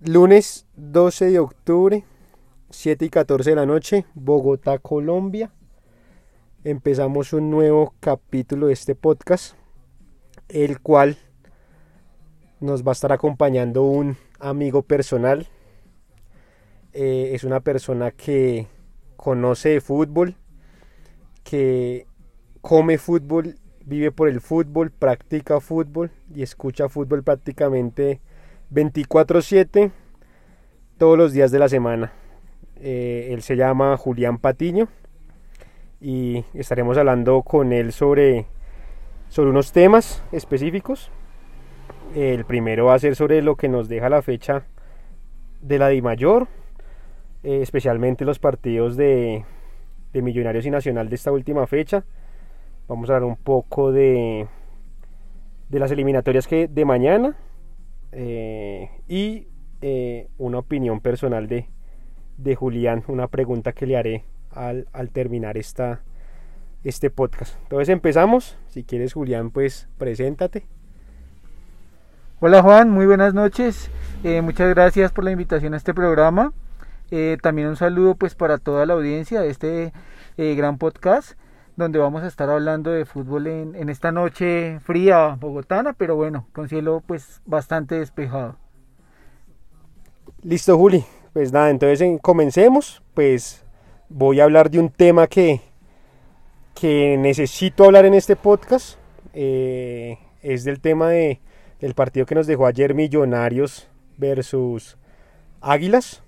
Lunes 12 de octubre, 7 y 14 de la noche, Bogotá, Colombia. Empezamos un nuevo capítulo de este podcast, el cual nos va a estar acompañando un amigo personal. Eh, es una persona que conoce de fútbol, que come fútbol, vive por el fútbol, practica fútbol y escucha fútbol prácticamente 24/7 todos los días de la semana. Eh, él se llama Julián Patiño y estaremos hablando con él sobre, sobre unos temas específicos. El primero va a ser sobre lo que nos deja la fecha de la DIMAYOR, eh, especialmente los partidos de, de Millonarios y Nacional de esta última fecha. Vamos a hablar un poco de, de las eliminatorias que de mañana eh, y eh, una opinión personal de, de, Julián, una pregunta que le haré al, al, terminar esta, este podcast. Entonces empezamos, si quieres Julián, pues preséntate. Hola Juan, muy buenas noches, eh, muchas gracias por la invitación a este programa. También un saludo pues para toda la audiencia de este gran podcast donde vamos a estar hablando de fútbol en, esta noche fría bogotana, pero bueno, con cielo pues bastante despejado. Listo, Juli. Pues nada, entonces comencemos. Pues voy a hablar de un tema que, que necesito hablar en este podcast. Eh, es del tema de, del partido que nos dejó ayer Millonarios versus Águilas.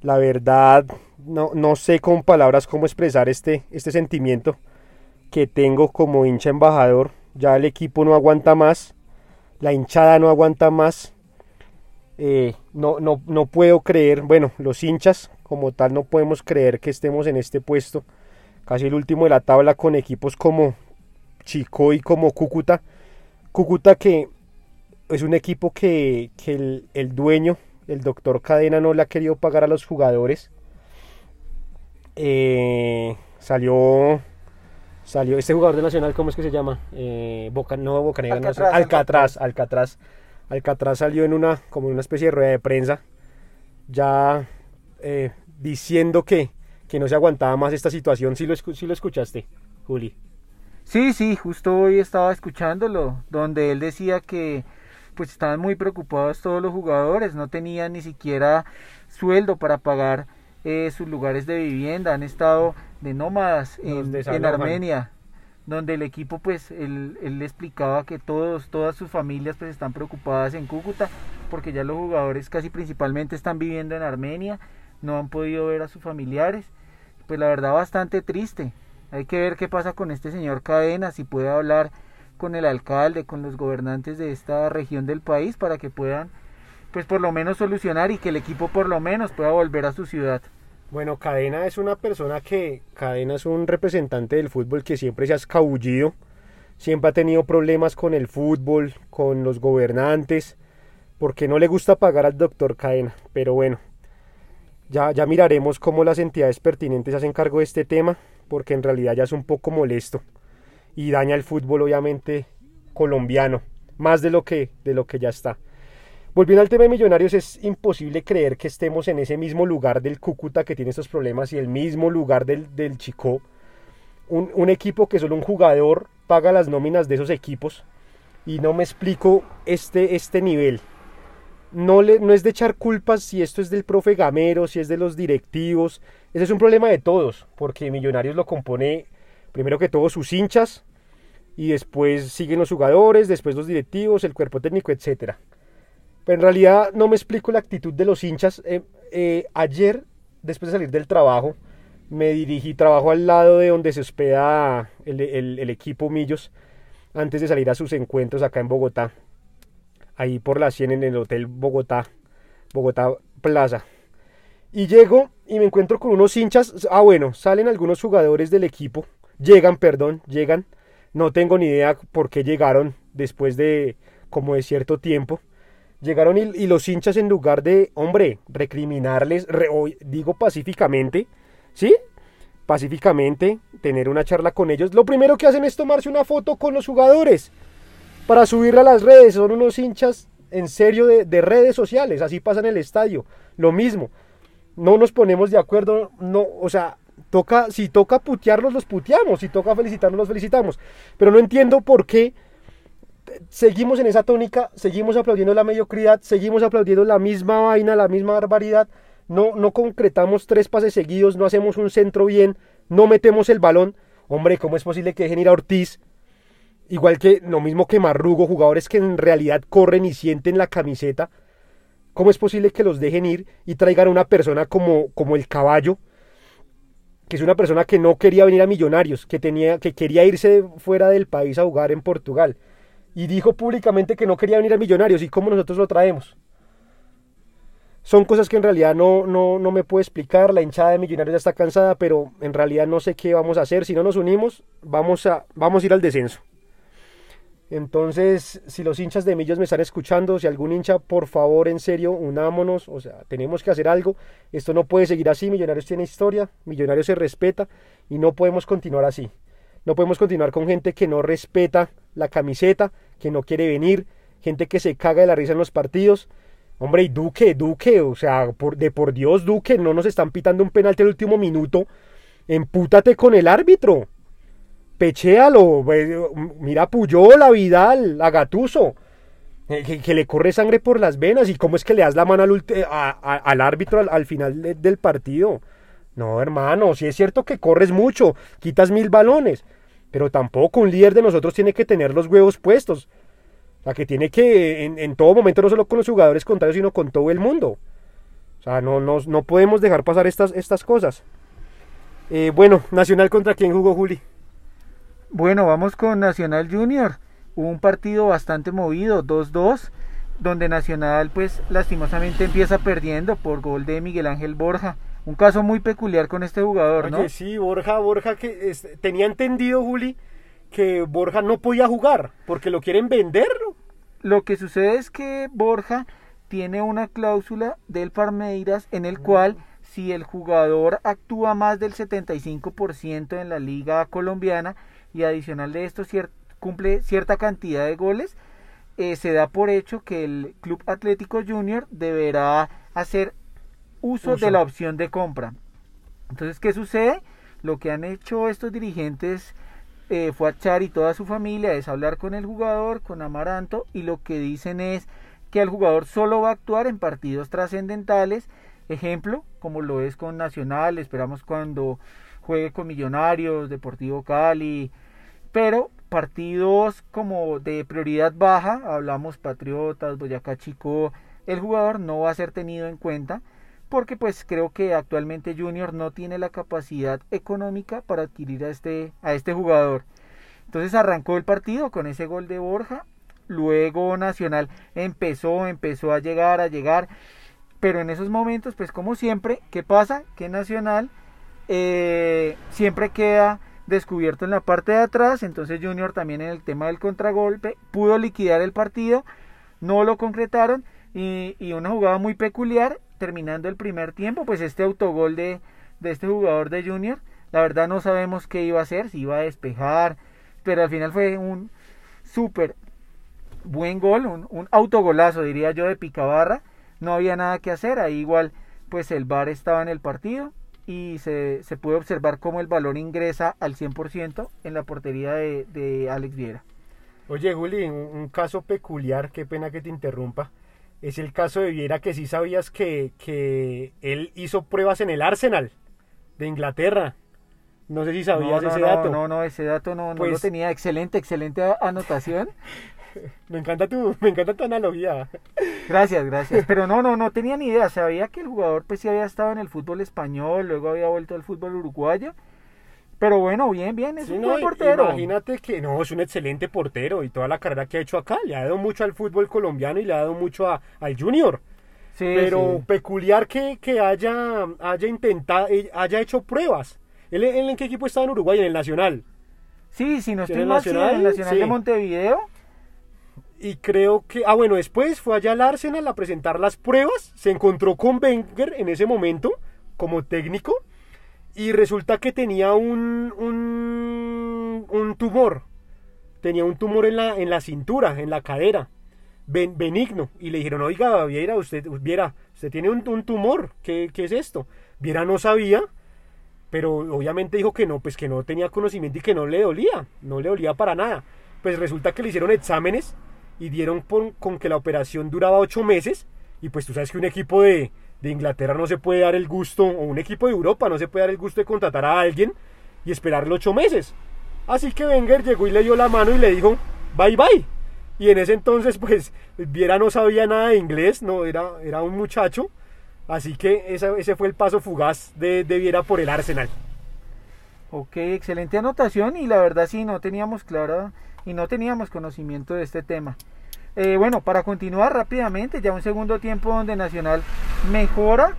La verdad, no, no sé con palabras cómo expresar este, este sentimiento que tengo como hincha embajador. Ya el equipo no aguanta más, la hinchada no aguanta más. Eh, no, no, no puedo creer, bueno, los hinchas como tal no podemos creer que estemos en este puesto, casi el último de la tabla con equipos como Chico y como Cúcuta. Cúcuta que es un equipo que, que el, el dueño, el doctor Cadena, no le ha querido pagar a los jugadores. Eh, salió salió este jugador de Nacional, ¿cómo es que se llama? Eh, Boca, no Boca Negra, Alcatraz, no, Alcatraz, Alcatraz, Alcatraz salió en una como en una especie de rueda de prensa, ya eh, diciendo que, que no se aguantaba más esta situación. ¿Sí lo, sí lo escuchaste, Juli? Sí, sí, justo hoy estaba escuchándolo, donde él decía que pues estaban muy preocupados todos los jugadores, no tenían ni siquiera sueldo para pagar eh, sus lugares de vivienda, han estado de nómadas en, en, Armenia, donde el equipo pues él, él, le explicaba que todos, todas sus familias pues están preocupadas en Cúcuta, porque ya los jugadores casi principalmente están viviendo en Armenia, no han podido ver a sus familiares, pues la verdad bastante triste. Hay que ver qué pasa con este señor Cadena, si puede hablar con el alcalde, con los gobernantes de esta región del país para que puedan pues por lo menos solucionar y que el equipo por lo menos pueda volver a su ciudad. Bueno, Cadena es una persona que, Cadena es un representante del fútbol que siempre se ha escabullido, siempre ha tenido problemas con el fútbol, con los gobernantes, porque no le gusta pagar al doctor Cadena, pero bueno, ya, ya miraremos cómo las entidades pertinentes hacen cargo de este tema, porque en realidad ya es un poco molesto y daña el fútbol obviamente colombiano, más de lo que, de lo que ya está. Volviendo al tema de Millonarios, es imposible creer que estemos en ese mismo lugar del Cúcuta que tiene estos problemas y el mismo lugar del, del Chico. Un, equipo que solo un jugador paga las nóminas de esos equipos y no me explico este, este nivel. No, le, es de echar culpas si esto es del profe Gamero, si es de los directivos. Ese es un problema de todos, porque Millonarios lo compone primero que todo sus hinchas y después siguen los jugadores, después los directivos, el cuerpo técnico, etcétera. En realidad no me explico la actitud de los hinchas. Eh, eh, ayer, después de salir del trabajo, me dirigí, trabajo al lado de donde se hospeda el, el, el, equipo Millos, antes de salir a sus encuentros acá en Bogotá. Ahí por la 100 en el Hotel Bogotá, Bogotá Plaza. Y llego y me encuentro con unos hinchas. Ah, bueno, salen algunos jugadores del equipo. Llegan, perdón, llegan. No tengo ni idea por qué llegaron después de como de cierto tiempo llegaron y, los hinchas en lugar de, hombre, recriminarles, digo pacíficamente, ¿sí? Pacíficamente, tener una charla con ellos, lo primero que hacen es tomarse una foto con los jugadores para subirla a las redes. Son unos hinchas en serio de, de redes sociales, así pasa en el estadio, lo mismo. No nos ponemos de acuerdo, no, o sea, toca, si toca putearlos, los puteamos, si toca felicitarlos, los felicitamos. Pero no entiendo por qué seguimos en esa tónica, seguimos aplaudiendo la mediocridad, seguimos aplaudiendo la misma vaina, la misma barbaridad, no, no concretamos tres pases seguidos, no hacemos un centro bien, no metemos el balón. Hombre, ¿cómo es posible que dejen ir a Ortiz? Igual que lo mismo que Marrugo, jugadores que en realidad corren y sienten la camiseta. ¿Cómo es posible que los dejen ir y traigan a una persona como, como el caballo? Que es una persona que no quería venir a Millonarios, que, tenía, que quería irse fuera del país a jugar en Portugal. Y dijo públicamente que no quería venir a Millonarios. ¿Y cómo nosotros lo traemos? Son cosas que en realidad no, no, no me puedo explicar. La hinchada de Millonarios ya está cansada, pero en realidad no sé qué vamos a hacer. Si no nos unimos, vamos a, vamos a ir al descenso. Entonces, si los hinchas de Millos me están escuchando, si algún hincha, por favor, en serio, unámonos, o sea, tenemos que hacer algo. Esto no puede seguir así, Millonarios tiene historia, Millonarios se respeta y no podemos continuar así. No podemos continuar con gente que no respeta la camiseta, que no quiere venir, gente que se caga de la risa en los partidos. Hombre, y Duque, Duque, o sea, de por Dios, Duque, no nos están pitando un penalti al último minuto. Empútate con el árbitro. Pechéalo. Mira a Puyol, a Vidal, a Gatuso. Que, le corre sangre por las venas. ¿Y cómo es que le das la mano al, al árbitro al, final del partido? No, hermano, si es cierto que corres mucho, quitas mil balones. Pero tampoco un líder de nosotros tiene que tener los huevos puestos. La que tiene que, en, todo momento, no solo con los jugadores contrarios, sino con todo el mundo. O sea, no, no, no podemos dejar pasar estas, estas cosas. Eh, bueno, Nacional contra quién jugó Juli. Bueno, vamos con Nacional Junior. Hubo un partido bastante movido, 2-2, donde Nacional pues lastimosamente empieza perdiendo por gol de Miguel Ángel Borja. Un caso muy peculiar con este jugador, ¿no? Sí, Borja, Borja que tenía entendido Juli que Borja no podía jugar porque lo quieren vender. Lo que sucede es que Borja tiene una cláusula del Palmeiras en el cual si el jugador actúa más del 75% en la liga colombiana y adicional de esto cumple cierta cantidad de goles, eh, se da por hecho que el Club Atlético Junior deberá hacer uso, de la opción de compra. Entonces, ¿qué sucede? Lo que han hecho estos dirigentes eh, fue a Char y toda su familia es hablar con el jugador, con Amaranto, y lo que dicen es que el jugador solo va a actuar en partidos trascendentales, ejemplo, como lo es con Nacional, esperamos cuando juegue con Millonarios, Deportivo Cali, pero partidos como de prioridad baja, hablamos Patriotas, Boyacá Chico, el jugador no va a ser tenido en cuenta porque pues creo que actualmente Junior no tiene la capacidad económica para adquirir a este, a este jugador. Entonces arrancó el partido con ese gol de Borja, luego Nacional empezó, empezó a llegar, a llegar, pero en esos momentos pues como siempre, ¿qué pasa? Que Nacional eh, siempre queda descubierto en la parte de atrás, entonces Junior también en el tema del contragolpe pudo liquidar el partido, no lo concretaron y, y una jugada muy peculiar terminando el primer tiempo, pues este autogol de, de este jugador de Junior, la verdad no sabemos qué iba a hacer, si iba a despejar, pero al final fue un súper buen gol, un, un, autogolazo diría yo de Picabarra, no había nada que hacer, ahí igual pues el VAR estaba en el partido y se, puede observar cómo el balón ingresa al 100% en la portería de, Alex Viera. Oye Juli, un caso peculiar, qué pena que te interrumpa es el caso de Viera, que sí sabías que, que él hizo pruebas en el Arsenal de Inglaterra. No sé si sabías ese dato. No, no, ese dato no, no lo pues tenía. Excelente, excelente anotación. me encanta tu, me encanta tu analogía. Gracias, gracias. Pero no, no, no tenía ni idea. Sabía que el jugador pues sí había estado en el fútbol español, luego había vuelto al fútbol uruguayo pero bueno, bien, bien, es un buen portero. Imagínate que no, es un excelente portero y toda la carrera que ha hecho acá le ha dado mucho al fútbol colombiano y le ha dado mucho a, al Junior. Sí, pero peculiar que, que haya, haya intentado, eh, haya hecho pruebas. ¿Él, en qué equipo estaba en Uruguay? En el Nacional. Sí, sí, no estoy mal, Nacional, en el Nacional de Montevideo. Y creo que, ah bueno, después fue allá al Arsenal a presentar las pruebas, se encontró con Wenger en ese momento como técnico y resulta que tenía un, un, tumor. Tenía un tumor en la, en la cintura, en la cadera. ben- benigno. Y le dijeron, oiga, Viera, usted, Viera, usted tiene un, un tumor, ¿Qué, ¿qué es esto? Viera no sabía, pero obviamente dijo que no, pues que no tenía conocimiento y que no le dolía, no le dolía para nada. Pues resulta que le hicieron exámenes y dieron con que la operación duraba ocho meses y pues tú sabes que un equipo de, de Inglaterra no se puede dar el gusto, o un equipo de Europa no se puede dar el gusto de contratar a alguien y esperarle ocho meses. Así que Wenger llegó y le dio la mano y le dijo, bye bye. Y en ese entonces pues Viera no sabía nada de inglés, no era, era un muchacho. Así que ese fue el paso fugaz de, de Viera por el Arsenal. Ok, excelente anotación y la verdad sí, no teníamos clara y no teníamos conocimiento de este tema. Eh, bueno, para continuar rápidamente, ya un segundo tiempo donde Nacional mejora,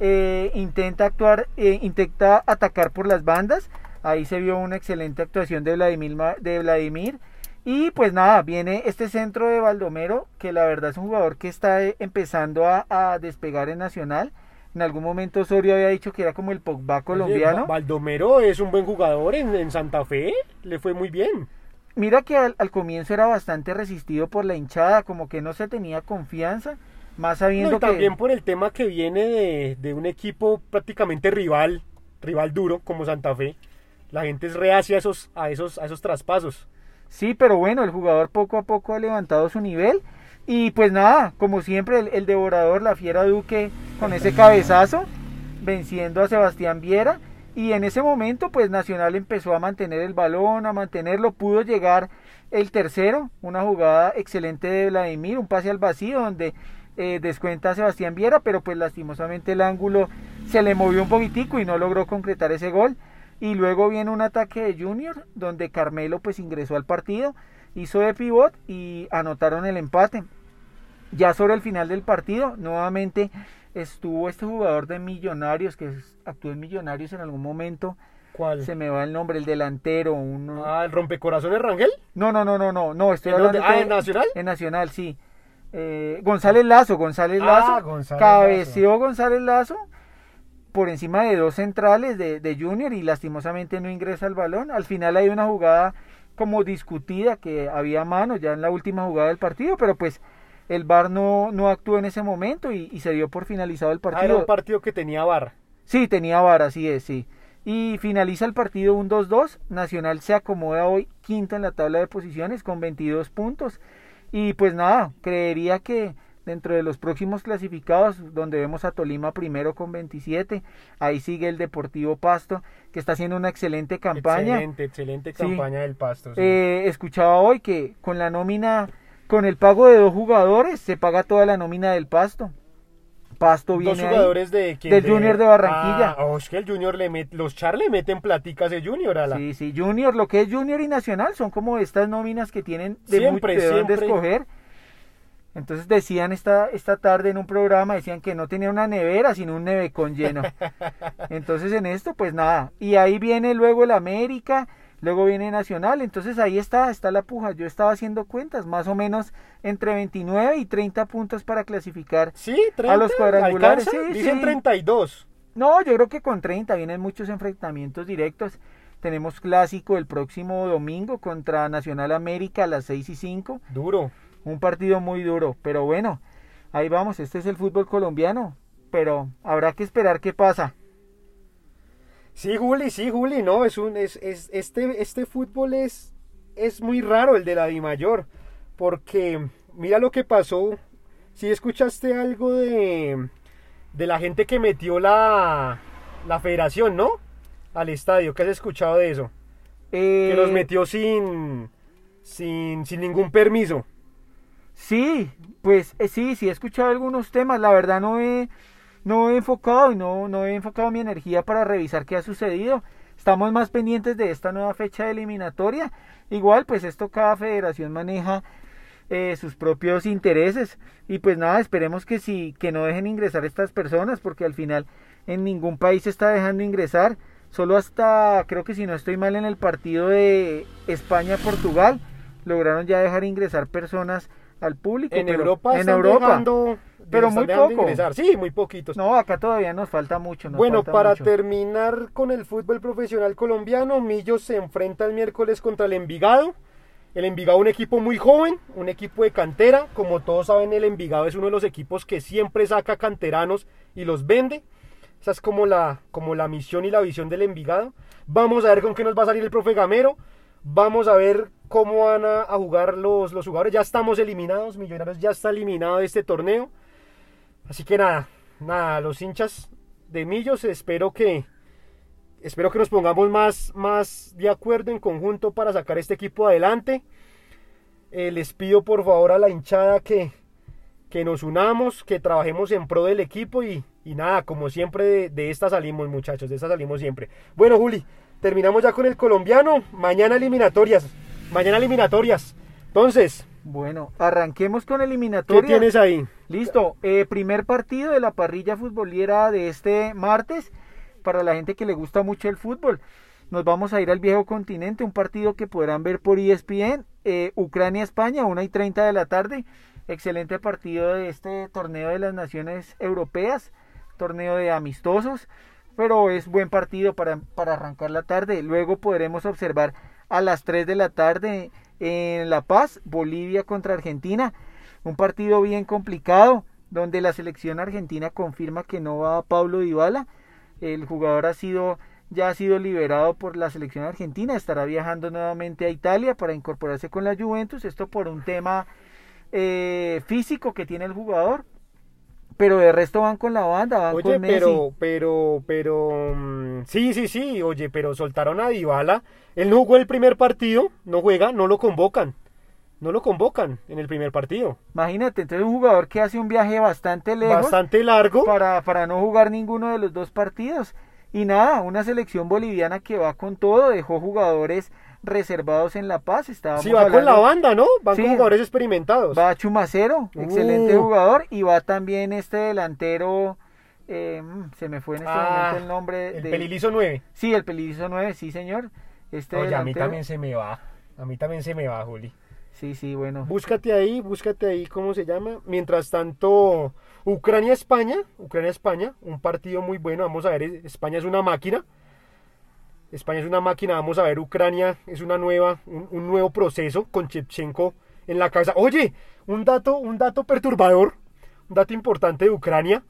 eh, intenta actuar, eh, intenta atacar por las bandas. Ahí se vio una excelente actuación de Vladimir, de Vladimir. Y pues nada, viene este centro de Baldomero, que la verdad es un jugador que está empezando a, a despegar en Nacional. En algún momento Osorio había dicho que era como el Pogba colombiano. Baldomero es un buen jugador en, en Santa Fe, le fue muy bien. Mira que al, al comienzo era bastante resistido por la hinchada, como que no se tenía confianza, más No, sabiendo y también que por el tema que viene de, de un equipo prácticamente rival, rival duro como Santa Fe. La gente es reacia a esos, a esos, a esos traspasos. sí, pero bueno, el jugador poco a poco ha levantado su nivel y pues nada, como siempre el, el devorador, la fiera Duque con ese cabezazo, venciendo a Sebastián Viera y en ese momento pues Nacional empezó a mantener el balón, a mantenerlo, pudo llegar el tercero, una jugada excelente de Vladimir, un pase al vacío donde eh, descuenta a Sebastián Viera, pero pues lastimosamente el ángulo se le movió un poquitico y no logró concretar ese gol. Y luego viene un ataque de Junior donde Carmelo pues ingresó al partido, hizo de pivot y anotaron el empate. Ya sobre el final del partido, nuevamente estuvo este jugador de Millonarios que actuó en Millonarios en algún momento. ¿Cuál? Se me va el nombre, el delantero, uno... Ah, el rompecorazones Rangel. No, no, no, no, no, no, estoy hablando Ah, ¿en Nacional? En Nacional, sí. Eh, González Lazo, González Ah, Lazo, González cabeceó González Lazo por encima de dos centrales de, de Junior y lastimosamente no ingresa el balón. Al final hay una jugada como discutida que había mano ya en la última jugada del partido, pero pues el VAR no, no actuó en ese momento y, y se dio por finalizado el Ah, era partido. un partido que tenía barra. Sí, tenía VAR, así es, sí. Y finaliza el partido un 2-2. Nacional se acomoda hoy quinto en la tabla de posiciones con 22 puntos. Y pues nada, creería que dentro de los próximos clasificados, donde vemos a Tolima primero con 27, ahí sigue el Deportivo Pasto, que está haciendo una excelente campaña. Excelente, excelente Sí. campaña del Pasto. sí. Eh, escuchaba hoy que con la nómina, con el pago de dos jugadores, se paga toda la nómina del Pasto. Pasto Dos viene ahí. jugadores de quién? del Junior de Barranquilla. Ah, oh, es que el Junior le met- los Char le meten platicas de Junior a la. Sí, sí, Junior, lo que es Junior y Nacional son como estas nóminas que tienen de, Siempre, muy, de dónde siempre. escoger. Entonces decían esta, esta tarde en un programa, decían que no tenía una nevera, sino un nevecón lleno. Entonces en esto, pues nada. Y ahí viene luego el América, luego viene Nacional. Entonces ahí está, está la puja. Yo estaba haciendo cuentas, más o menos entre 29 y 30 puntos para clasificar. Sí, 30. A los cuadrangulares, sí, Dicen sí. 32. No, yo creo que con 30 vienen muchos enfrentamientos directos. Tenemos clásico el próximo domingo contra Nacional América a las 6 y 5. Duro. Un partido muy duro, pero bueno, ahí vamos, este es el fútbol colombiano, pero habrá que esperar qué pasa. Sí, Juli, sí, Juli, no, es un, es, es, este, este fútbol es, es muy raro, el de la Dimayor, porque mira lo que pasó, si escuchaste algo de, de la gente que metió la, la federación, ¿no? Al estadio, ¿qué has escuchado de eso? Eh, Que los metió sin, sin, sin ningún permiso. Sí, pues eh, sí, sí he escuchado algunos temas, la verdad no he, no he enfocado y no, no he enfocado mi energía para revisar qué ha sucedido. Estamos más pendientes de esta nueva fecha de eliminatoria. Igual, pues esto cada federación maneja eh, sus propios intereses y pues nada, esperemos que sí, que no dejen ingresar estas personas porque al final en ningún país se está dejando ingresar. Solo hasta, creo que si no estoy mal en el partido de España-Portugal, lograron ya dejar ingresar personas al público. En pero- Europa en están Europa. dejando- Pero muy poco. Sí, muy poquitos. No, acá todavía nos falta mucho. nos Bueno, falta para mucho. terminar con el fútbol profesional colombiano, Millos se enfrenta el miércoles contra el Envigado. El Envigado un equipo muy joven, un equipo de cantera. Como todos saben, el Envigado es uno de los equipos que siempre saca canteranos y los vende. Esa es como la, como la misión y la visión del Envigado. Vamos a ver con qué nos va a salir el profe Gamero. Vamos a ver cómo van a, jugar los, los jugadores. Ya estamos eliminados. Millonarios ya está eliminado de este torneo. Así que nada, nada, los hinchas de Millos, espero que, espero que nos pongamos más, más de acuerdo en conjunto para sacar este equipo adelante. Eh, les pido por favor a la hinchada que, que nos unamos, que trabajemos en pro del equipo y, y nada, como siempre de, de, esta salimos muchachos, de esta salimos siempre. Bueno Juli, terminamos ya con el colombiano, mañana eliminatorias, mañana eliminatorias. Entonces... Bueno, arranquemos con eliminatorias. ¿Qué tienes ahí? Listo, eh, primer partido de la parrilla futbolera de este martes para la gente que le gusta mucho el fútbol. Nos vamos a ir al viejo continente, un partido que podrán ver por ESPN, eh, Ucrania-España, 1 y 30 de la tarde. Excelente partido de este torneo de las naciones europeas, torneo de amistosos, pero es buen partido para, para arrancar la tarde. Luego podremos observar a las 3 de la tarde en La Paz, Bolivia contra Argentina. Un partido bien complicado, donde la selección argentina confirma que no va Pablo Dybala. El jugador ha sido ya ha sido liberado por la selección argentina, estará viajando nuevamente a Italia para incorporarse con la Juventus, esto por un tema eh, físico que tiene el jugador, pero de resto van con la banda, van oye, con Messi. pero, pero, pero, mm, sí, sí, sí, oye, pero soltaron a Dybala, él no jugó el primer partido, no juega, no lo convocan no lo convocan en el primer partido. Imagínate, entonces un jugador que hace un viaje bastante lejos. Bastante largo. Para, para no jugar ninguno de los dos partidos. Y nada, una selección boliviana que va con todo, dejó jugadores reservados en La Paz. sí, va con la banda, ¿no? Van con jugadores experimentados. Va Chumacero, excelente uh. jugador. Y va también este delantero. Eh, mm, se me fue en este ah, momento el nombre. El Pelilizo 9. Sí, el Pelilizo 9, sí, señor. Este Oye, a mí también se me va. A mí también se me va, Juli. Sí, sí, bueno. Búscate ahí, búscate ahí cómo se llama. Mientras tanto, Ucrania-España, Ucrania-España, un partido muy bueno. Vamos a ver, España es una máquina. España es una máquina, vamos a ver, Ucrania es una nueva, un, nuevo proceso con Chepchenko en la cabeza. Oye, un dato, un dato perturbador, un dato importante de Ucrania.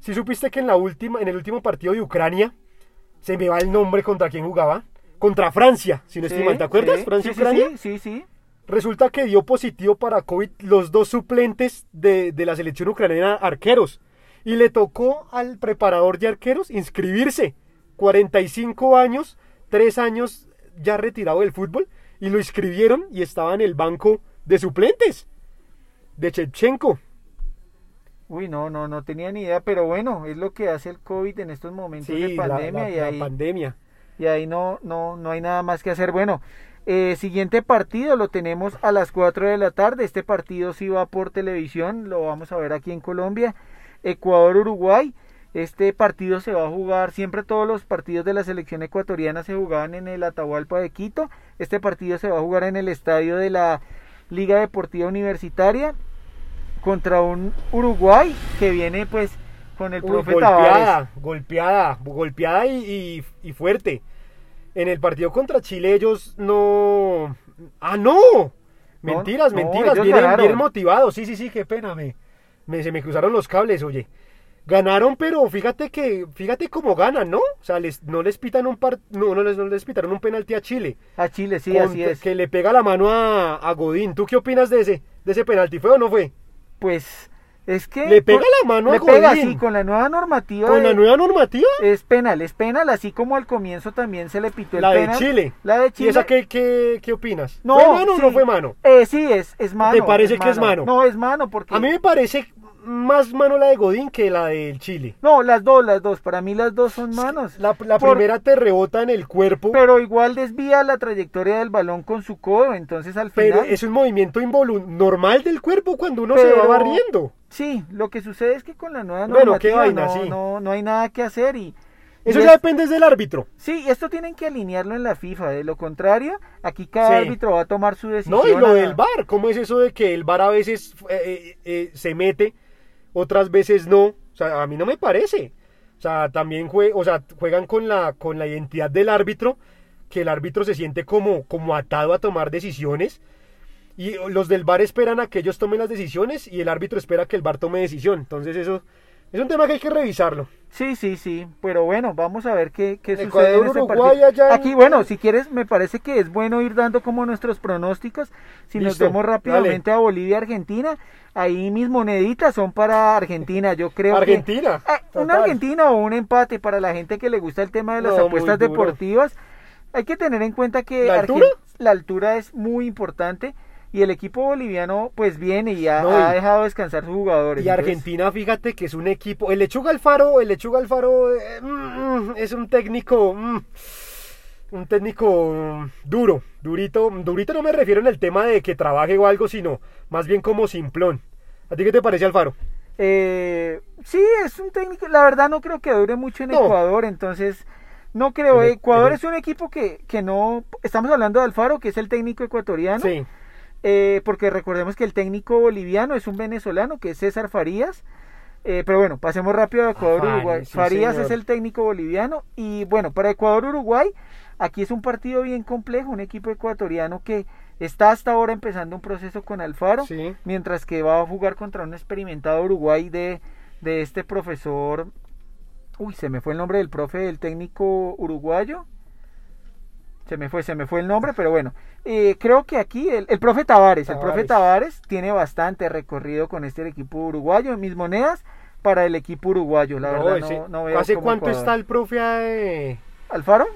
Si supiste que en la última, en el último partido de Ucrania, se me va el nombre contra quién jugaba, contra Francia, si no estoy mal, ¿te acuerdas? Francia-Ucrania. sí, sí. Resulta que dio positivo para COVID los dos suplentes de, la selección ucraniana arqueros. Y le tocó al preparador de arqueros inscribirse. 45 años, 3 años ya retirado del fútbol. Y lo inscribieron y estaba en el banco de suplentes. De Chechenko. Uy, no, no, no tenía ni idea, pero bueno, es lo que hace el COVID en estos momentos de pandemia. y ahí, pandemia. Y ahí no, no, no hay nada más que hacer. Bueno, eh, siguiente partido lo tenemos a las 4 de la tarde. Este partido sí va por televisión, lo vamos a ver aquí en Colombia. Ecuador-Uruguay. Este partido se va a jugar, siempre todos los partidos de la selección ecuatoriana se jugaban en el Atahualpa de Quito. Este partido se va a jugar en el estadio de la Liga Deportiva Universitaria contra un Uruguay que viene pues con el profe golpeada, golpeada, golpeada y fuerte. En el partido contra Chile ellos no... ¡Ah, no! Mentiras, mentiras, vienen, bien motivados. Sí, sí, sí, qué pena, me, se me cruzaron los cables, oye. Ganaron, pero fíjate que, fíjate cómo ganan, ¿no? O sea, les, no les pitan un par, no, no les, no les pitaron un penalti a Chile. A Chile, sí, así es. Que le pega la mano a, a Godín. ¿Tú qué opinas de ese, de ese penalti? ¿Fue o no fue? Pues es que le pega la mano le pega así con la nueva normativa con la nueva normativa es penal es penal así como al comienzo también se le pitó el la de Chile la de Chile y esa qué, qué, qué opinas no fue mano o no fue mano eh, sí es es mano te parece que es mano no es mano porque a mí me parece más mano la de Godín que la del Chile. No, las dos, las dos. Para mí las dos son manos. La, primera te rebota en el cuerpo. Pero igual desvía la trayectoria del balón con su codo. Entonces al final. Pero es un movimiento normal del cuerpo cuando uno se va barriendo. Sí, lo que sucede es que con la nueva normativa bueno, no, no, no hay nada que hacer y eso ya depende del árbitro. Sí, esto tienen que alinearlo en la FIFA. De lo contrario, aquí cada árbitro va a tomar su decisión. No, y lo del VAR. ¿Cómo es eso de que el VAR a veces eh, eh, eh, se mete otras veces no. O sea, a mí no me parece. O sea, también o sea, juegan con la, con la identidad del árbitro, que el árbitro se siente como, como atado a tomar decisiones. y los del bar esperan a que ellos tomen las decisiones y el árbitro espera que el bar tome decisión. Entonces eso es un tema que hay que revisarlo. Sí, sí, sí, pero bueno, vamos a ver qué, qué sucede Ecuador, en este Uruguay, partido. allá en- Aquí, bueno, si quieres, me parece que es bueno ir dando como nuestros pronósticos. Si nos vemos rápidamente a Bolivia, Argentina, ahí mis moneditas son para Argentina. Yo creo Argentina. que Ah, una. Argentina o un empate para la gente que le gusta el tema de las No, apuestas deportivas. Hay que tener en cuenta que ¿La Argen- altura? la altura es muy importante y el equipo boliviano pues viene y ha, No, ha y- dejado descansar sus jugadores. Y Entonces, Argentina, fíjate que es un equipo. El Lechuga Alfaro, el Lechuga Alfaro eh, mm, mm, es un técnico. mm, un técnico duro, durito. Durito no me refiero en el tema de que trabaje o algo, sino más bien como simplón. ¿A ti qué te parece Alfaro? Eh, sí, es un técnico. La verdad no creo que dure mucho en No. Ecuador, entonces no creo. El- Ecuador el- es un equipo que, que no. Estamos hablando de Alfaro, que es el técnico ecuatoriano. Sí. Eh, porque recordemos que el técnico boliviano es un venezolano, que es César Farías. Eh, pero bueno, pasemos rápido a Ecuador Farías, Uruguay. sí, Farías señor. es el técnico boliviano y bueno, para Ecuador Uruguay aquí es un partido bien complejo, un equipo ecuatoriano que está hasta ahora empezando un proceso con Alfaro, Sí. mientras que va a jugar contra un experimentado Uruguay de, de este profesor, uy, se me fue el nombre del profe del técnico uruguayo. Se me fue, se me fue el nombre, pero bueno, eh, creo que aquí el, el profe Tavares, el profe Tavares. Tiene bastante recorrido con este equipo uruguayo. Mis monedas para el equipo uruguayo, la No, verdad ese- no, no veo ¿Hace cuánto Ecuador. está el profe? eh, ¿Alfaro?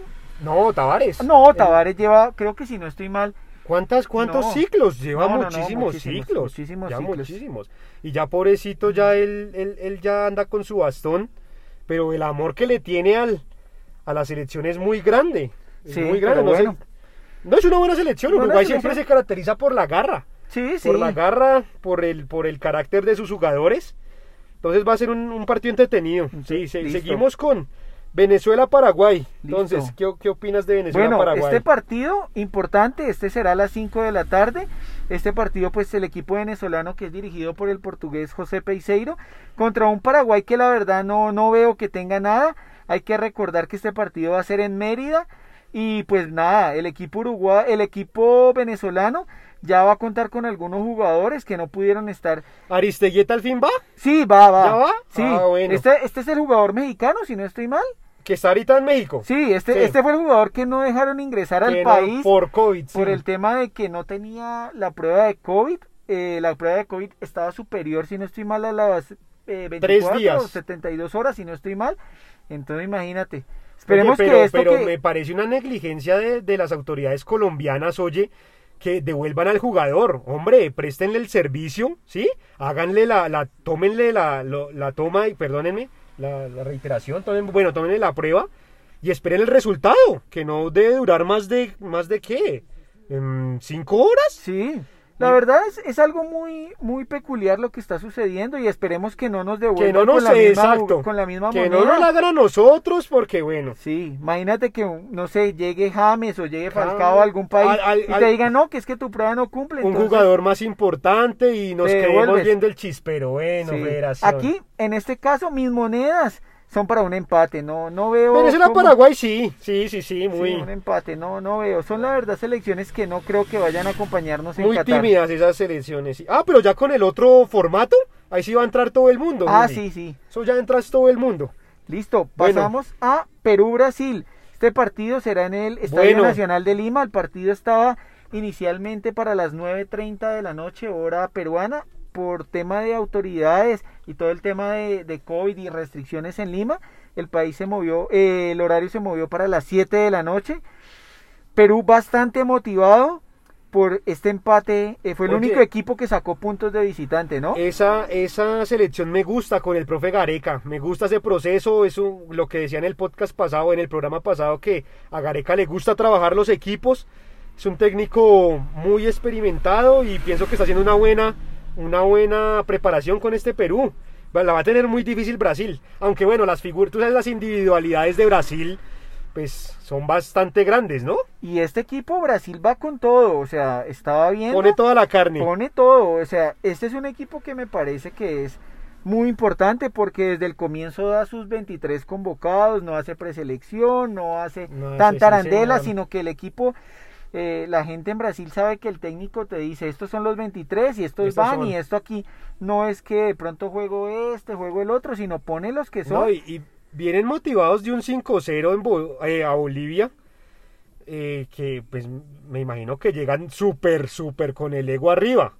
No, Tavares. No, El- Tavares lleva, creo que si no estoy mal, ¿Cuántas, ¿Cuántos No. ciclos? Lleva no, no, muchísimos, muchísimos, ciclos. muchísimos ya ciclos. muchísimos. Y ya pobrecito, ya él, él, él ya anda con su bastón, pero el amor que le tiene al, a la selección es muy grande. Es Sí, muy grande. No, bueno. no es una buena selección. Buena Uruguay selección. siempre se caracteriza por la garra. sí, sí. Por la garra, por el, por el carácter de sus jugadores. Entonces va a ser un, un partido entretenido. Sí, se- seguimos con Venezuela-Paraguay. Entonces. ¿qué, ¿qué opinas de Bueno, Venezuela-Paraguay? este partido importante, este será a las 5 de la tarde. Este partido, pues el equipo venezolano que es dirigido por el portugués José Peiseiro contra un Paraguay que la verdad no, no veo que tenga nada. Hay que recordar que este partido va a ser en Mérida y pues nada, el equipo Uruguay, el equipo venezolano ya va a contar con algunos jugadores que no pudieron estar. ¿Aristeguieta al fin va? Sí, va, va. ¿Ya va? Sí, Ah, bueno. este, este es el jugador mexicano, si no estoy mal. Que está ahorita en México. Sí, este, Sí. este fue el jugador que no dejaron ingresar al Que no, país por COVID. sí. por el tema de que no tenía la prueba de COVID. Eh, la prueba de COVID estaba superior, si no estoy mal, a las eh, 24 días. o 72 horas, si no estoy mal. Entonces, imagínate. Oye, Esperemos pero, que esto pero que... me parece una negligencia de, de las autoridades colombianas, oye, que devuelvan al jugador. Hombre, préstenle el servicio, ¿sí? Háganle la, la tómenle la, lo- la toma, y perdónenme, la, la reiteración, tomen- bueno, tómenle la prueba y esperen el resultado, que no debe durar más de, más de qué, Em, ¿cinco horas? Sí, la verdad es, es algo muy muy peculiar lo que está sucediendo y esperemos que no nos devuelvan Que no nos, con, la misma, exacto, con la misma que moneda. no nos la hagan a nosotros, porque bueno, Sí, imagínate que, no sé, llegue James o llegue Falcao a algún país al- al- y te al- digan, no, que es que tu prueba no cumple. un entonces- jugador más importante y nos quedemos viendo el chispero, bueno, Sí. Aquí, en este caso, mis monedas son para un empate, no, no veo... Venezuela cómo- Paraguay sí, sí, sí, sí, Sí, muy, un empate, no, no veo. Son la verdad selecciones que no creo que vayan a acompañarnos en muy Qatar. tímidas esas selecciones. sí. Ah, pero ya con el otro formato, ahí sí va a entrar todo el mundo. Ah, sí, sí. Eso ya entras todo el mundo. Listo, Bueno. pasamos a Perú-Brasil. Este partido será en el Estadio Bueno. Nacional de Lima. El partido estaba inicialmente para las 9.30 de la noche, hora peruana, por tema de autoridades y todo el tema de, de COVID y restricciones en Lima. El país se movió, eh, el horario se movió para las 7 de la noche. Perú bastante motivado por este empate. eh, fue el Oye. único equipo que sacó puntos de visitante, ¿no? Esa, esa selección me gusta con el profe Gareca. Me gusta ese proceso. Eso lo que decía en el podcast pasado, en el programa pasado, que a Gareca le gusta trabajar los equipos. Es un técnico muy experimentado y pienso que está haciendo una buena, una buena preparación con este Perú. La va a tener muy difícil Brasil. Aunque bueno, las figuras, tú sabes, las individualidades de Brasil, pues son bastante grandes, ¿no? Y este equipo Brasil va con todo, o sea, estaba viendo. Pone toda la carne. pone todo. O sea, este es un equipo que me parece que es muy importante porque desde el comienzo da sus 23 convocados, no hace preselección, no hace No sí, señor. sino que el equipo eh, la gente en Brasil sabe que el técnico te dice, estos son los 23 y estos, van y esto aquí no es que de pronto juego este, juego el otro, sino pone los que son. y, vienen motivados de un 5-0 eh, a Bolivia, eh, que pues me imagino que llegan súper, súper con el ego arriba.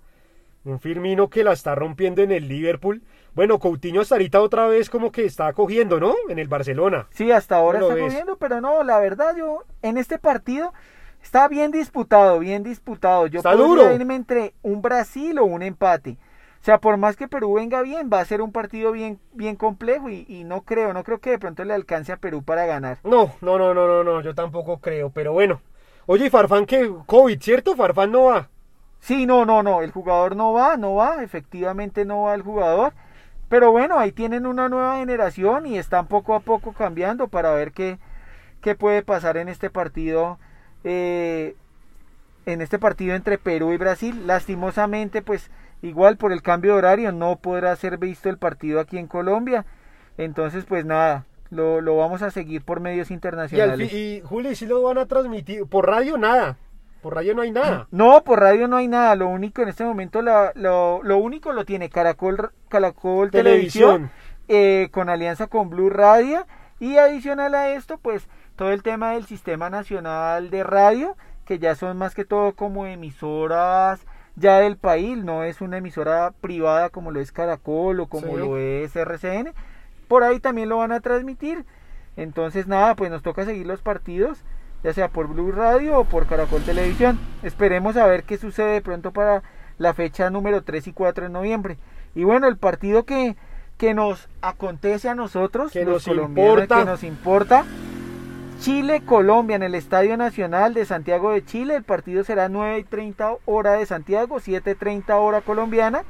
Un Firmino que la está rompiendo en el Liverpool. Bueno, Coutinho hasta ahorita otra vez como que está cogiendo, ¿no? En el Barcelona. Sí, hasta ahora está cogiendo, pero no, la verdad yo en este partido Está bien disputado, bien disputado. Yo Está duro. irme entre un Brasil o un empate. O sea, por más que Perú venga bien, va a ser un partido bien, bien complejo y, no creo, no creo que de pronto le alcance a Perú para ganar. No, no, no, no, no, no, yo tampoco creo, pero bueno. Oye, Farfán que COVID, ¿cierto? Farfán no va. Sí, no, no, no, el jugador no va, no va, efectivamente no va el jugador. Pero bueno, ahí tienen una nueva generación y están poco a poco cambiando para ver qué, qué puede pasar en este partido eh, en este partido entre Perú y Brasil. Lastimosamente, pues igual por el cambio de horario no podrá ser visto el partido aquí en Colombia. Entonces, pues nada, lo, lo vamos a seguir por medios internacionales. Y, Juli, si lo van a transmitir por radio, nada. Por radio no hay nada. No, por radio no hay nada. Lo único en este momento, lo, lo, único lo tiene Caracol, Caracol Televisión, eh, con alianza con Blue Radio. Y adicional a esto, pues todo el tema del sistema nacional de radio, que ya son más que todo como emisoras ya del país, no es una emisora privada como lo es Caracol o como lo es RCN, por ahí también lo van a transmitir. Entonces nada, pues nos toca seguir los partidos, ya sea por Blue Radio o por Caracol Televisión. Esperemos a ver qué sucede de pronto para la fecha número 3 y 4 de noviembre. Y bueno, el partido que, que nos acontece a nosotros, que nos importa. que nos importa, Chile-Colombia en el Estadio Nacional de Santiago de Chile. El partido será 9 y 30 hora de Santiago, 7 y 30 hora colombiana,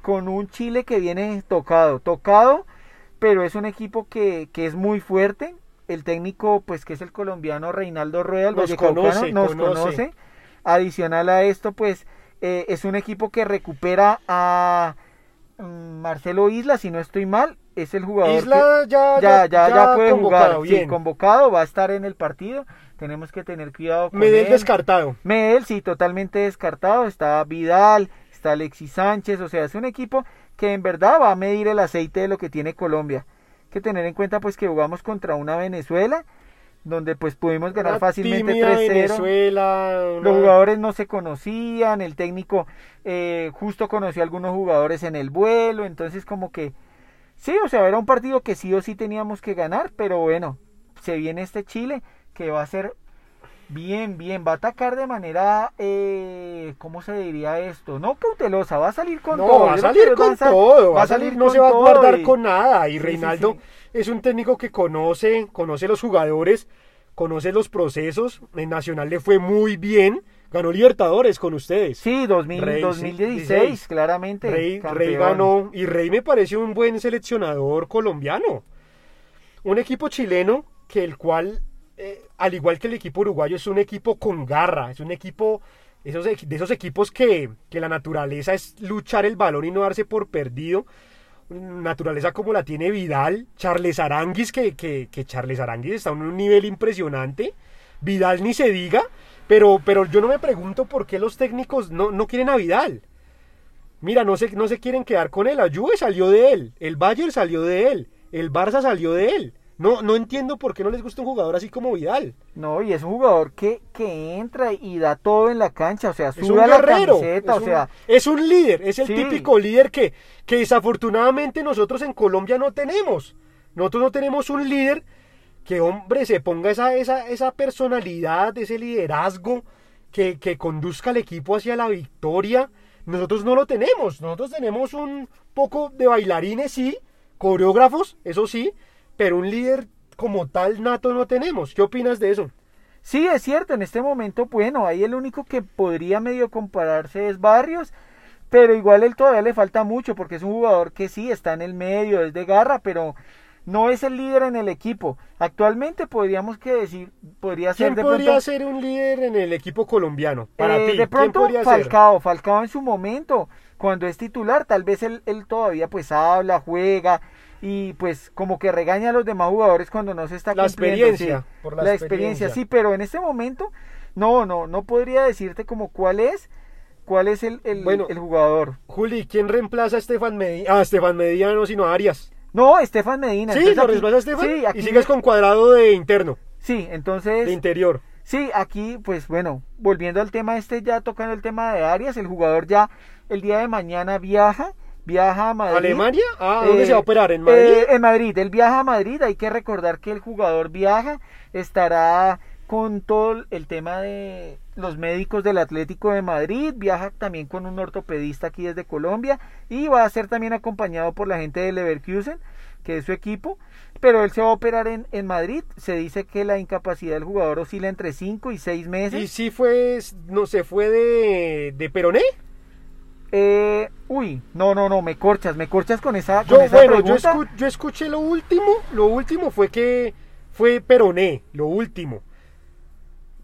con un Chile que viene tocado, tocado, pero es un equipo que, que es muy fuerte. El técnico, pues que es el colombiano Reinaldo Rueda, nos, conoce, nos conoce. Adicional a esto, pues eh, es un equipo que recupera a mm, Marcelo Isla, si no estoy mal, es el jugador Isla ya, ya, ya, ya, puede jugar, bien. convocado, va a estar en el partido. Tenemos que tener cuidado con Medel descartado. Medel sí, totalmente descartado. Está Vidal, está Alexis Sánchez, o sea, es un equipo que en verdad va a medir el aceite de lo que tiene Colombia. Hay que tener en cuenta pues que jugamos contra una Venezuela donde pues pudimos ganar fácilmente 3-0. Los jugadores no se conocían, el técnico eh, justo conoció a algunos jugadores en el vuelo, entonces como que Sí, o sea, era un partido que sí o sí teníamos que ganar, pero bueno, se viene este Chile que va a ser bien, bien, va a atacar de manera, eh, ¿cómo se diría esto? No cautelosa, va a salir con todo. Va a salir con todo, va a salir, no se va a guardar con nada. Y Reinaldo es un técnico que conoce, conoce los jugadores, conoce los procesos. En Nacional le fue muy bien Ganó Libertadores con ustedes. Sí, 2016, claramente. Rey, Rey, ganó y Rey me parece un buen seleccionador colombiano. Un equipo chileno que el cual, eh, al igual que el equipo uruguayo, es un equipo con garra, es un equipo esos, de esos equipos que, que la naturaleza es luchar el balón y no darse por perdido naturaleza como la tiene Vidal, Charles Aranguis, que, que, que Charles Aranguis está en un nivel impresionante, Vidal ni se diga, pero, pero yo no me pregunto por qué los técnicos no, no quieren a Vidal. Mira, no se, no se quieren quedar con él. La Juve salió de él, el Bayern salió de él, el Barça salió de él. No, no entiendo por qué no les gusta un jugador así como Vidal. No, y es un jugador que, que entra y da todo en la cancha, o sea, sube la camiseta, es o sea... Es un líder, es el típico líder que, que desafortunadamente nosotros en Colombia no tenemos. Nosotros no tenemos un líder que hombre se ponga esa, esa, esa personalidad, ese liderazgo que, que conduzca al equipo hacia la victoria. Nosotros no lo tenemos, nosotros tenemos un poco de bailarines, sí, coreógrafos, eso sí, pero un líder como tal nato no tenemos. ¿Qué opinas de eso? Sí, es cierto, en este momento, bueno, ahí el único que podría medio compararse es Barrios, pero igual él todavía le falta mucho porque es un jugador que sí está en el medio, es de garra, pero no es el líder en el equipo. Actualmente podríamos que decir, podría ser ¿Quién podría ser un líder en el equipo colombiano? Para eh, ti, de pronto Falcao, Falcao en su momento, cuando es titular, tal vez él, él, todavía pues habla, juega y pues como que regaña a los demás jugadores cuando no se está la experiencia, por la, experiencia. sí, pero en este momento No, no, no podría decirte como cuál es, cuál es el, el, Bueno. el jugador. Juli, ¿quién reemplaza a Estefan Medina? Ah, Estefan Medina no, sino a Arias. No, Estefan Medina. Sí, lo a Estefan Sí, aquí, y sigues con cuadrado de interno, sí, entonces, de interior. sí, aquí, pues bueno, volviendo al tema este, ya tocando el tema de Arias, el jugador ya el día de mañana viaja, viaja a Madrid. ¿Alemania? Ah, ¿a ¿dónde Eh, se va a operar? ¿En Madrid? eh, en Madrid, él viaja a Madrid, hay que recordar que el jugador viaja, estará con todo el tema de los médicos del Atlético de Madrid, viaja también con un ortopedista aquí desde Colombia y va a ser también acompañado por la gente del Leverkusen, que es su equipo, pero él se va a operar en, en Madrid, se dice que la incapacidad del jugador oscila entre 5 y 6 meses. ¿Y si fue, no se fue de, de Peroné? Eh, uy, no, no, no, me corchas, me corchas con esa, Yo, con esa bueno, yo, pregunta. escu- yo escuché lo último, lo último fue que fue Peroné, lo último.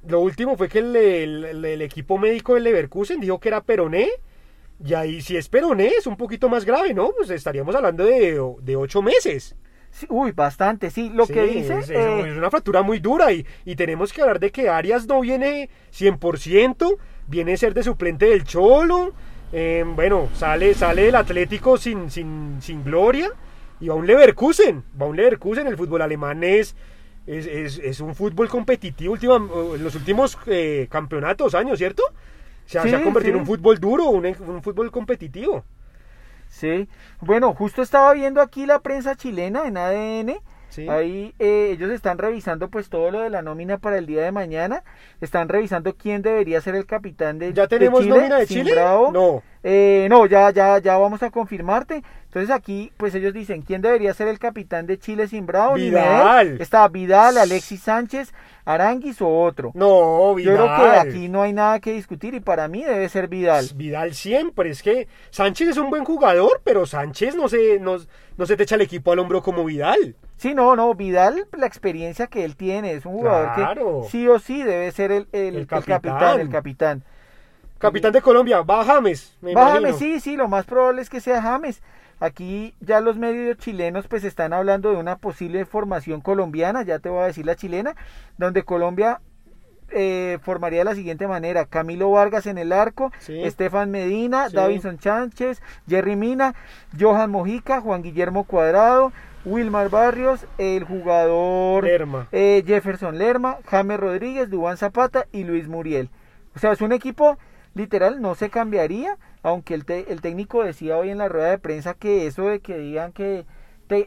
Lo último fue que el, el- equipo médico del Leverkusen dijo que era Peroné. Y ahí, si es Peroné, es un poquito más grave, ¿no? Pues estaríamos hablando de, de ocho meses. Sí, uy, bastante, sí, lo Sí, que dice... Es, eh, es una fractura muy dura y, y tenemos que hablar de que Arias no viene 100%, viene a ser de suplente del Cholo. eh, bueno, sale, sale del Atlético sin, sin, sin gloria y va un Leverkusen. Va un Leverkusen, el fútbol alemán es, es, es- es un fútbol competitivo última- en los últimos eh, campeonatos, años, ¿cierto? Se, ha- se Sí, ha convertido en un fútbol duro, un, un fútbol competitivo. Sí, bueno, justo estaba viendo aquí la prensa chilena en ADN. Sí. Ahí eh, ellos están revisando pues todo lo de la nómina para el día de mañana. Están revisando quién debería ser el capitán de, ¿Ya tenemos Chile. nómina de Chile? Bravo. No. Eh, no, ya, ya, ya vamos a confirmarte. Entonces aquí, pues ellos dicen quién debería ser el capitán de Chile sin Bravo. Vidal. Está Vidal, Alexis Sánchez, Aranguis o otro. No, Vidal. Yo creo que aquí no hay nada que discutir y para mí debe ser Vidal. Vidal siempre, es que Sánchez es un buen jugador, pero Sánchez no se, no, no se te echa el equipo al hombro como Vidal. Sí, no, no, Vidal, la experiencia que él tiene, es un jugador Claro. que sí o sí debe ser el, el- El el capitán. capitán, el capitán. Capitán de Colombia, va James, me Va imagino. James, sí, sí, lo más probable es que sea James. Aquí ya los medios chilenos pues están hablando de una posible formación colombiana, ya te voy a decir la chilena, donde Colombia eh, formaría de la siguiente manera, Camilo Vargas en el arco, Sí. Estefan Medina, Sí. Davinson Sánchez, Jerry Mina, Johan Mojica, Juan Guillermo Cuadrado, Wilmar Barrios, el jugador Lerma. eh, Jefferson Lerma, James Rodríguez, Dubán Zapata y Luis Muriel. O sea, es un equipo literal, no se cambiaría, aunque el, te- el técnico decía hoy en la rueda de prensa que eso de que digan que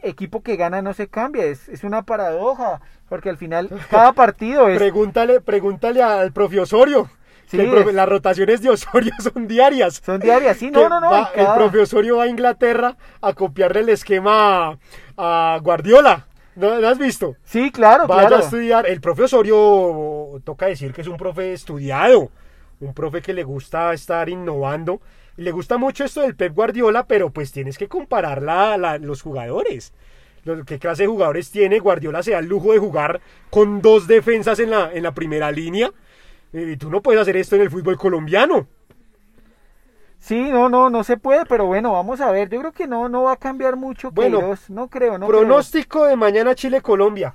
equipo que gana no se cambia, es, es una paradoja, porque al final cada partido es... Pregúntale, pregúntale al profe Osorio. Sí, que el profe- es- las rotaciones de Osorio son diarias. Son diarias, sí, no, no, no. va- y cada- El profe Osorio va a Inglaterra a copiarle el esquema a, a Guardiola. ¿No lo has visto? Sí, claro, Vaya claro. a estudiar. El profe Osorio, toca decir que es un profe estudiado, un profe que le gusta estar innovando. Y le gusta mucho esto del Pep Guardiola, pero pues tienes que comparar la- la- los jugadores. ¿Qué clase de jugadores tiene? Guardiola se da el lujo de jugar con dos defensas en la, en la primera línea. Y tú no puedes hacer esto en el fútbol colombiano. Sí, no, no, no se puede, pero bueno, vamos a ver. Yo creo que no, no va a cambiar mucho. Bueno, Queiroz, no creo, no Pronóstico de mañana Chile-Colombia.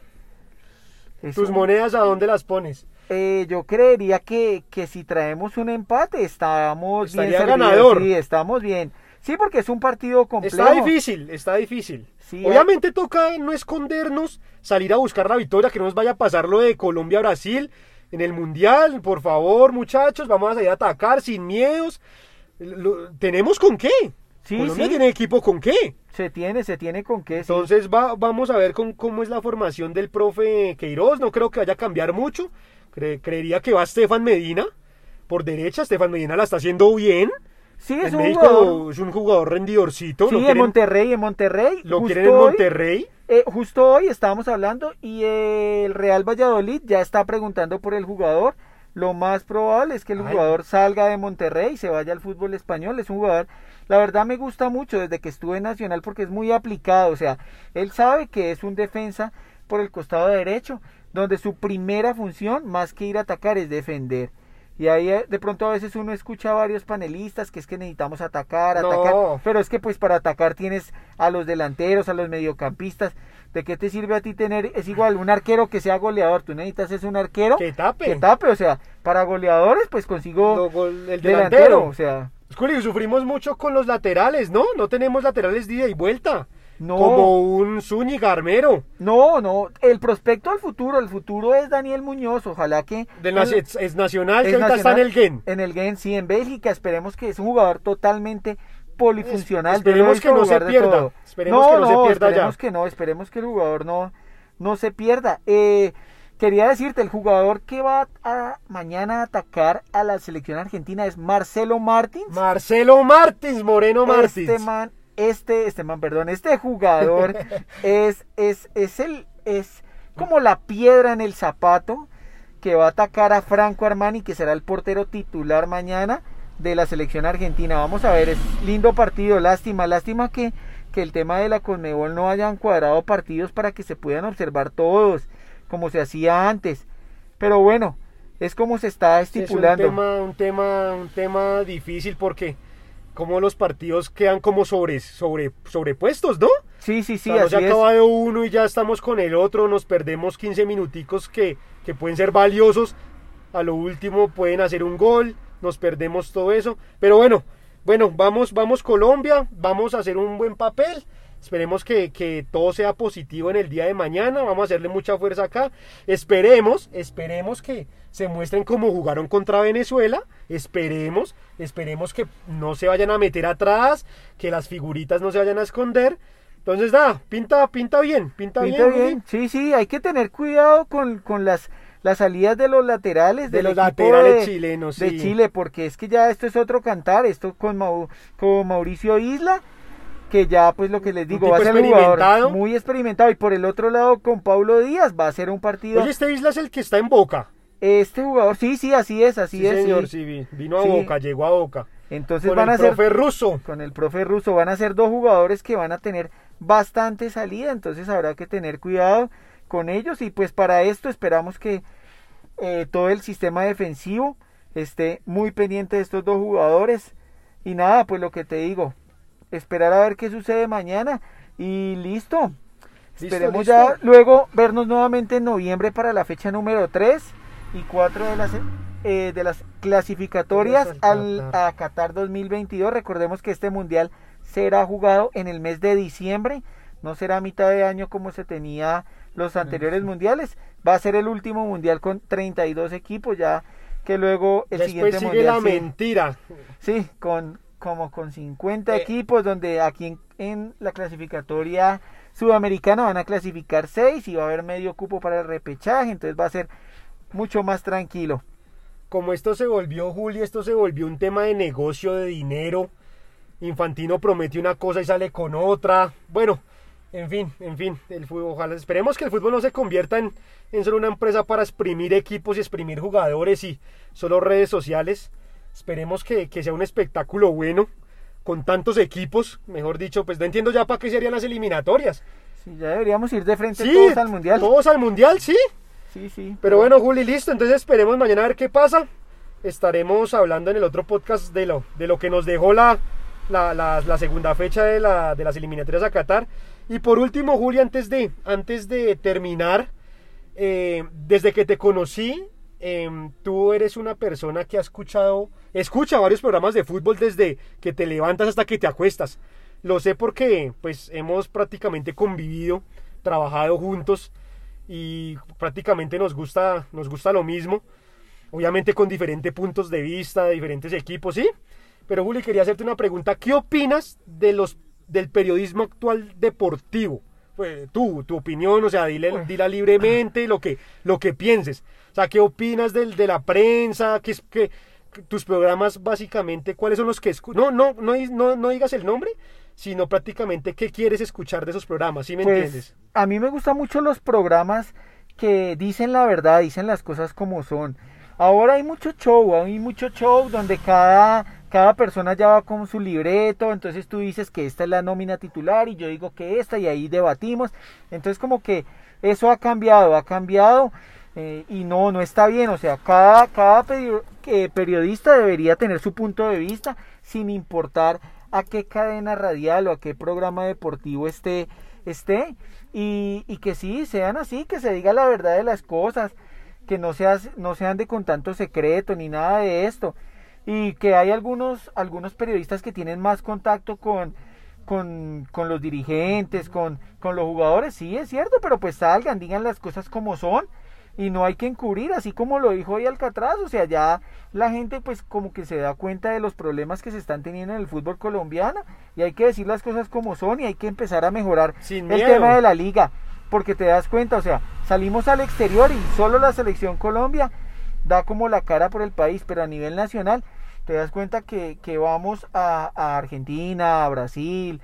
¿Tus monedas a dónde las pones? Eh, yo creería que, que si traemos un empate estamos bien Estaría ganador. Sí, estamos bien. Sí, porque es un partido complejo. Está difícil, está difícil. Sí, Obviamente toca no escondernos, salir a buscar la victoria, que no nos vaya a pasar lo de Colombia-Brasil en el Mundial. Por favor, muchachos, vamos a salir a atacar sin miedos. Lo- ¿Tenemos con qué? Sí, Colombia sí. tiene equipo con qué. Se tiene, se tiene con qué. Entonces va- vamos a ver con, cómo es la formación del profe Queiroz. No creo que vaya a cambiar mucho. Cre- creería que va Estefan Medina por derecha. Estefan Medina la está haciendo bien. Sí, es En un México jugador. es un jugador rendidorcito. Sí, lo en Monterrey, en Monterrey. lo quieren en hoy- Monterrey. Eh, justo hoy estábamos hablando y el Real Valladolid ya está preguntando por el jugador. Lo más probable es que el Ay. jugador salga de Monterrey y se vaya al fútbol español. Es un jugador, la verdad me gusta mucho desde que estuve en Nacional porque es muy aplicado. O sea, él sabe que es un defensa por el costado derecho, donde su primera función, más que ir a atacar, es defender. Y ahí eh, de pronto a veces uno escucha a varios panelistas que es que necesitamos atacar, No. atacar. Pero es que pues para atacar tienes a los delanteros, a los mediocampistas. ¿De qué te sirve a ti tener, es igual, un arquero que sea goleador? Tú necesitas es un arquero Que tape. que tape, o sea, para goleadores pues consigo gol- el delantero, delantero. o sea, sufrimos mucho con los laterales, ¿no? No tenemos laterales de ida y vuelta. No. Como un Zúñiga Armero. no, no, el prospecto al futuro, el futuro es Daniel Muñoz, ojalá que... Del es, es nacional, que ahorita está en nacional, el Gen. En el Gen, sí, en Bélgica, esperemos que es un jugador totalmente polifuncional. Es- yo lo he esperemos que no se pierda, esperemos que no se pierda ya. esperemos que no, esperemos que el jugador no, no se pierda. Eh, quería decirte, el jugador que va a mañana a atacar a la selección argentina es Marcelo Martins. Marcelo Martins, Moreno Martins. Este man, este, este man, perdón, este jugador es, es, es el, es como la piedra en el zapato que va a atacar a Franco Armani, que será el portero titular mañana de la selección argentina. Vamos a ver, es lindo partido, lástima, lástima que, que el tema de la Conmebol no hayan cuadrado partidos para que se puedan observar todos, como se hacía antes. Pero bueno, es como se está Es un estipulando. tema, un tema, un tema difícil porque como los partidos quedan como sobre, sobre, sobrepuestos, ¿no? Sí, sí, sí, O sea, no se ha es. acabado uno y ya estamos con el otro, nos perdemos 15 minuticos que, que pueden ser valiosos, a lo último pueden hacer un gol, nos perdemos todo eso, pero bueno, bueno, vamos, vamos Colombia, vamos a hacer un buen papel, esperemos que, que todo sea positivo en el día de mañana, vamos a hacerle mucha fuerza acá, esperemos, esperemos que se muestren como jugaron contra Venezuela, esperemos, esperemos que no se vayan a meter atrás, que las figuritas no se vayan a esconder, entonces, nada, pinta, pinta bien, pinta, Pinta bien. bien. Sí, sí, hay que tener cuidado con, con las, las salidas de los laterales. De del los laterales de- chilenos, De sí. Chile, porque es que ya esto es otro cantar, esto con, Mau- con Mauricio Isla, que ya pues lo que les digo, va a ser un jugador muy experimentado. Y por el otro lado con Paulo Díaz va a ser un partido... Oye, este Isla es el que está en Boca. Este jugador, sí, sí, así es, así Sí, es. señor, sí. sí, vi- vino a Sí. Boca, llegó a Boca. Entonces Con van el a ser... profe ruso. con el profe ruso van a ser dos jugadores que van a tener bastante salida, entonces habrá que tener cuidado con ellos y pues para esto esperamos que eh, todo el sistema defensivo esté muy pendiente de estos dos jugadores y nada, pues lo que te digo, esperar a ver qué sucede mañana y listo. Esperemos listo. ya luego vernos nuevamente en noviembre para la fecha número 3 y 4 de las, eh, de las clasificatorias al a Qatar 2022. Recordemos que este mundial será jugado en el mes de diciembre, no será a mitad de año como se tenía los anteriores mundiales. Va a ser el último mundial con 32 equipos, ya que luego el Después siguiente sigue mundial la sí- mentira. Sí, con como con 50 Eh. equipos, donde aquí en, en la clasificatoria sudamericana van a clasificar 6 y va a haber medio cupo para el repechaje, entonces va a ser mucho más tranquilo. Como esto se volvió, Juli, esto se volvió un tema de negocio, de dinero. Infantino promete una cosa y sale con otra. Bueno, en fin, en fin, el fútbol, ojalá esperemos que el fútbol no se convierta en, en solo una empresa para exprimir equipos y exprimir jugadores y solo redes sociales. Esperemos que, que sea un espectáculo bueno con tantos equipos, mejor dicho, pues no entiendo ya para qué serían las eliminatorias. Sí, ya deberíamos ir de frente Sí, todos al mundial. Todos al mundial, sí. Sí, sí. Pero bueno, Juli, listo. Entonces esperemos mañana a ver qué pasa. Estaremos hablando en el otro podcast de lo, de lo que nos dejó la, la, la- la segunda fecha de, la- de las eliminatorias a Qatar. Y por último, Juli, antes de, antes de terminar, eh, desde que te conocí, em, tú eres una persona que ha escuchado, escucha varios programas de fútbol desde que te levantas hasta que te acuestas. Lo sé porque pues hemos prácticamente convivido, trabajado juntos y prácticamente nos gusta, nos gusta lo mismo. Obviamente con diferentes puntos de vista, de diferentes equipos, ¿sí? Pero Juli, quería hacerte una pregunta. ¿Qué opinas de los, del periodismo actual deportivo? Pues, tú, tu opinión, o sea, dile, dila libremente lo que, lo que pienses. Sea, ¿qué opinas del, de la prensa? ¿Qué, es- qué- tus programas básicamente, cuáles son los que escu- no, no, no, no, no digas el nombre, sino prácticamente qué quieres escuchar de esos programas, ¿sí me Pues, entiendes? a mí me gustan mucho los programas que dicen la verdad, dicen las cosas como son. Ahora hay mucho show, hay mucho show donde cada, cada persona ya va con su libreto, entonces tú dices que esta es la nómina titular y yo digo que esta y ahí debatimos. Entonces como que eso ha cambiado, ha cambiado eh, y no, no está bien. O sea, cada, cada que periodista debería tener su punto de vista sin importar a qué cadena radial o a qué programa deportivo esté, esté y, y que sí, sean así, que se diga la verdad de las cosas, que no, seas, no sean de con tanto secreto ni nada de esto y que hay algunos, algunos periodistas que tienen más contacto con, con, con los dirigentes, con, con los jugadores, sí es cierto, pero pues salgan, digan las cosas como son y no hay que encubrir, así como lo dijo hoy Alcatraz, o sea, ya la gente pues como que se da cuenta de los problemas que se están teniendo en el fútbol colombiano y hay que decir las cosas como son y hay que empezar a mejorar Sin el tema de la liga, porque te das cuenta, o sea, salimos al exterior y solo la selección Colombia da como la cara por el país, pero a nivel nacional te das cuenta que, que vamos a, a Argentina, a Brasil,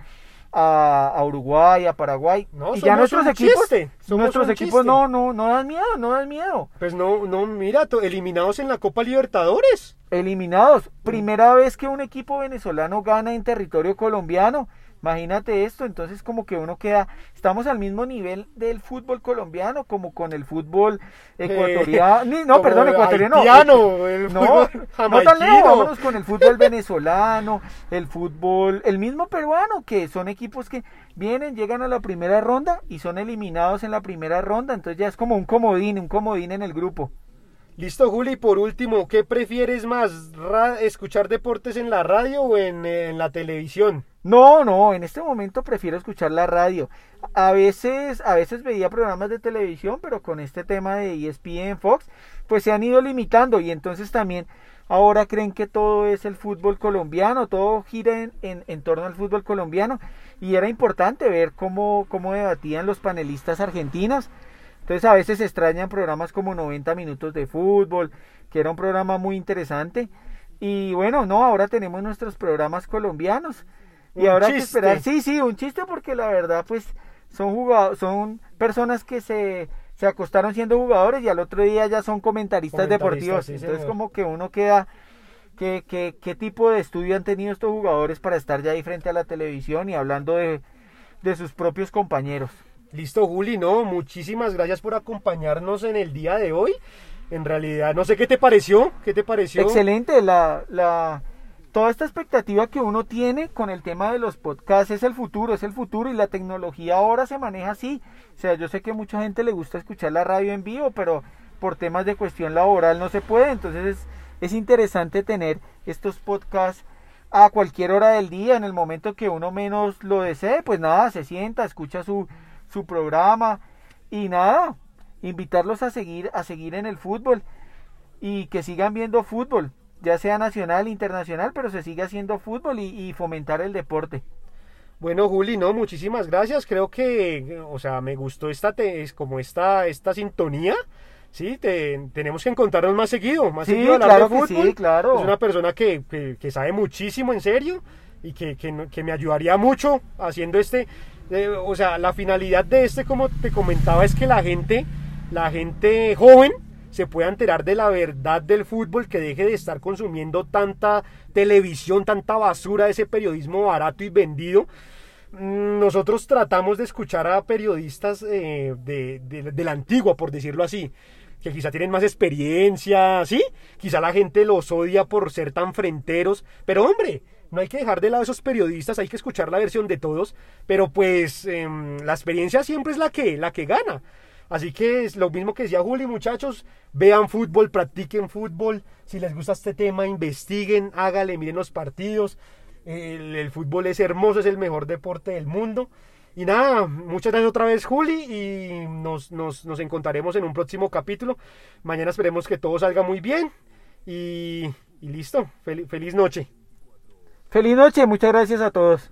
a, a Uruguay, a Paraguay. No, y ya nuestros equipos, nuestros equipos chiste. no, no, no dan miedo, no dan miedo. Pues no, no, mira, eliminados en la Copa Libertadores. Eliminados. Primera vez que un equipo venezolano gana en territorio colombiano. Imagínate esto, entonces como que uno queda, estamos al mismo nivel del fútbol colombiano como con el fútbol ecuatoriano, ni- no, perdón, ecuatoriano, haitiano, el no, no tan lejos, vámonos con el fútbol venezolano, el fútbol, el mismo peruano, que son equipos que vienen, llegan a la primera ronda y son eliminados en la primera ronda, entonces ya es como un comodín, un comodín en el grupo. Listo, Juli, por último, ¿qué prefieres más? ¿Escuchar deportes en la radio o en, la televisión? No, no, en este momento prefiero escuchar la radio. A veces, a veces veía programas de televisión, pero con este tema de ESPN, Fox, pues se han ido limitando y entonces también ahora creen que todo es el fútbol colombiano, todo gira en, en, en torno al fútbol colombiano y era importante ver cómo, cómo debatían los panelistas argentinos. Entonces a veces se extrañan programas como 90 minutos de fútbol, que era un programa muy interesante. Y bueno, no, ahora tenemos nuestros programas colombianos. Y Un ahora hay que esperar. Sí, sí, un chiste porque la verdad pues son jugadores, son personas que se, se acostaron siendo jugadores y al otro día ya son comentaristas, Comentaristas, deportivos. sí, Entonces señor. como que uno queda ¿Qué, qué, qué tipo de estudio han tenido estos jugadores para estar ya ahí frente a la televisión y hablando de, de sus propios compañeros? Listo, Juli, no, muchísimas gracias por acompañarnos en el día de hoy. En realidad, no sé qué te pareció, qué te pareció. Excelente, la, la, toda esta expectativa que uno tiene con el tema de los podcasts es el futuro, es el futuro y la tecnología ahora se maneja así. O sea, yo sé que mucha gente le gusta escuchar la radio en vivo, pero por temas de cuestión laboral no se puede, entonces es, es interesante tener estos podcasts a cualquier hora del día, en el momento que uno menos lo desee, pues nada, se sienta, escucha su, su programa y nada, invitarlos a seguir, a seguir en el fútbol y que sigan viendo fútbol, ya sea nacional, internacional, pero se sigue haciendo fútbol y, y fomentar el deporte. Bueno, Juli, no, muchísimas gracias. Creo que, o sea, me gustó esta, te- es como esta, esta sintonía. Sí, te- tenemos que encontrarnos más seguido, más Sí, seguido hablar claro de que fútbol. sí, claro. Es una persona que, que- que sabe muchísimo, en serio, y que, que que me ayudaría mucho haciendo este. O sea, la finalidad de este, como te comentaba, es que la gente, la gente joven, se pueda enterar de la verdad del fútbol, que deje de estar consumiendo tanta televisión, tanta basura, ese periodismo barato y vendido. Mm, Nosotros tratamos de escuchar a periodistas eh, de, de- de la antigua, por decirlo así, que quizá tienen más experiencia, ¿sí? Quizá la gente los odia por ser tan frenteros, pero hombre, no hay que dejar de lado esos periodistas, hay que escuchar la versión de todos, pero pues em, la experiencia siempre es la que, la que gana. Así que es lo mismo que decía Juli, muchachos, vean fútbol, practiquen fútbol, si les gusta este tema, investiguen, hágale, miren los partidos. El, fútbol es hermoso, es el mejor deporte del mundo. Y nada, muchas gracias otra vez Juli y nos, nos, nos encontraremos en un próximo capítulo. Mañana esperemos que todo salga muy bien y, y listo, Fel- feliz noche. Feliz noche, muchas gracias a todos.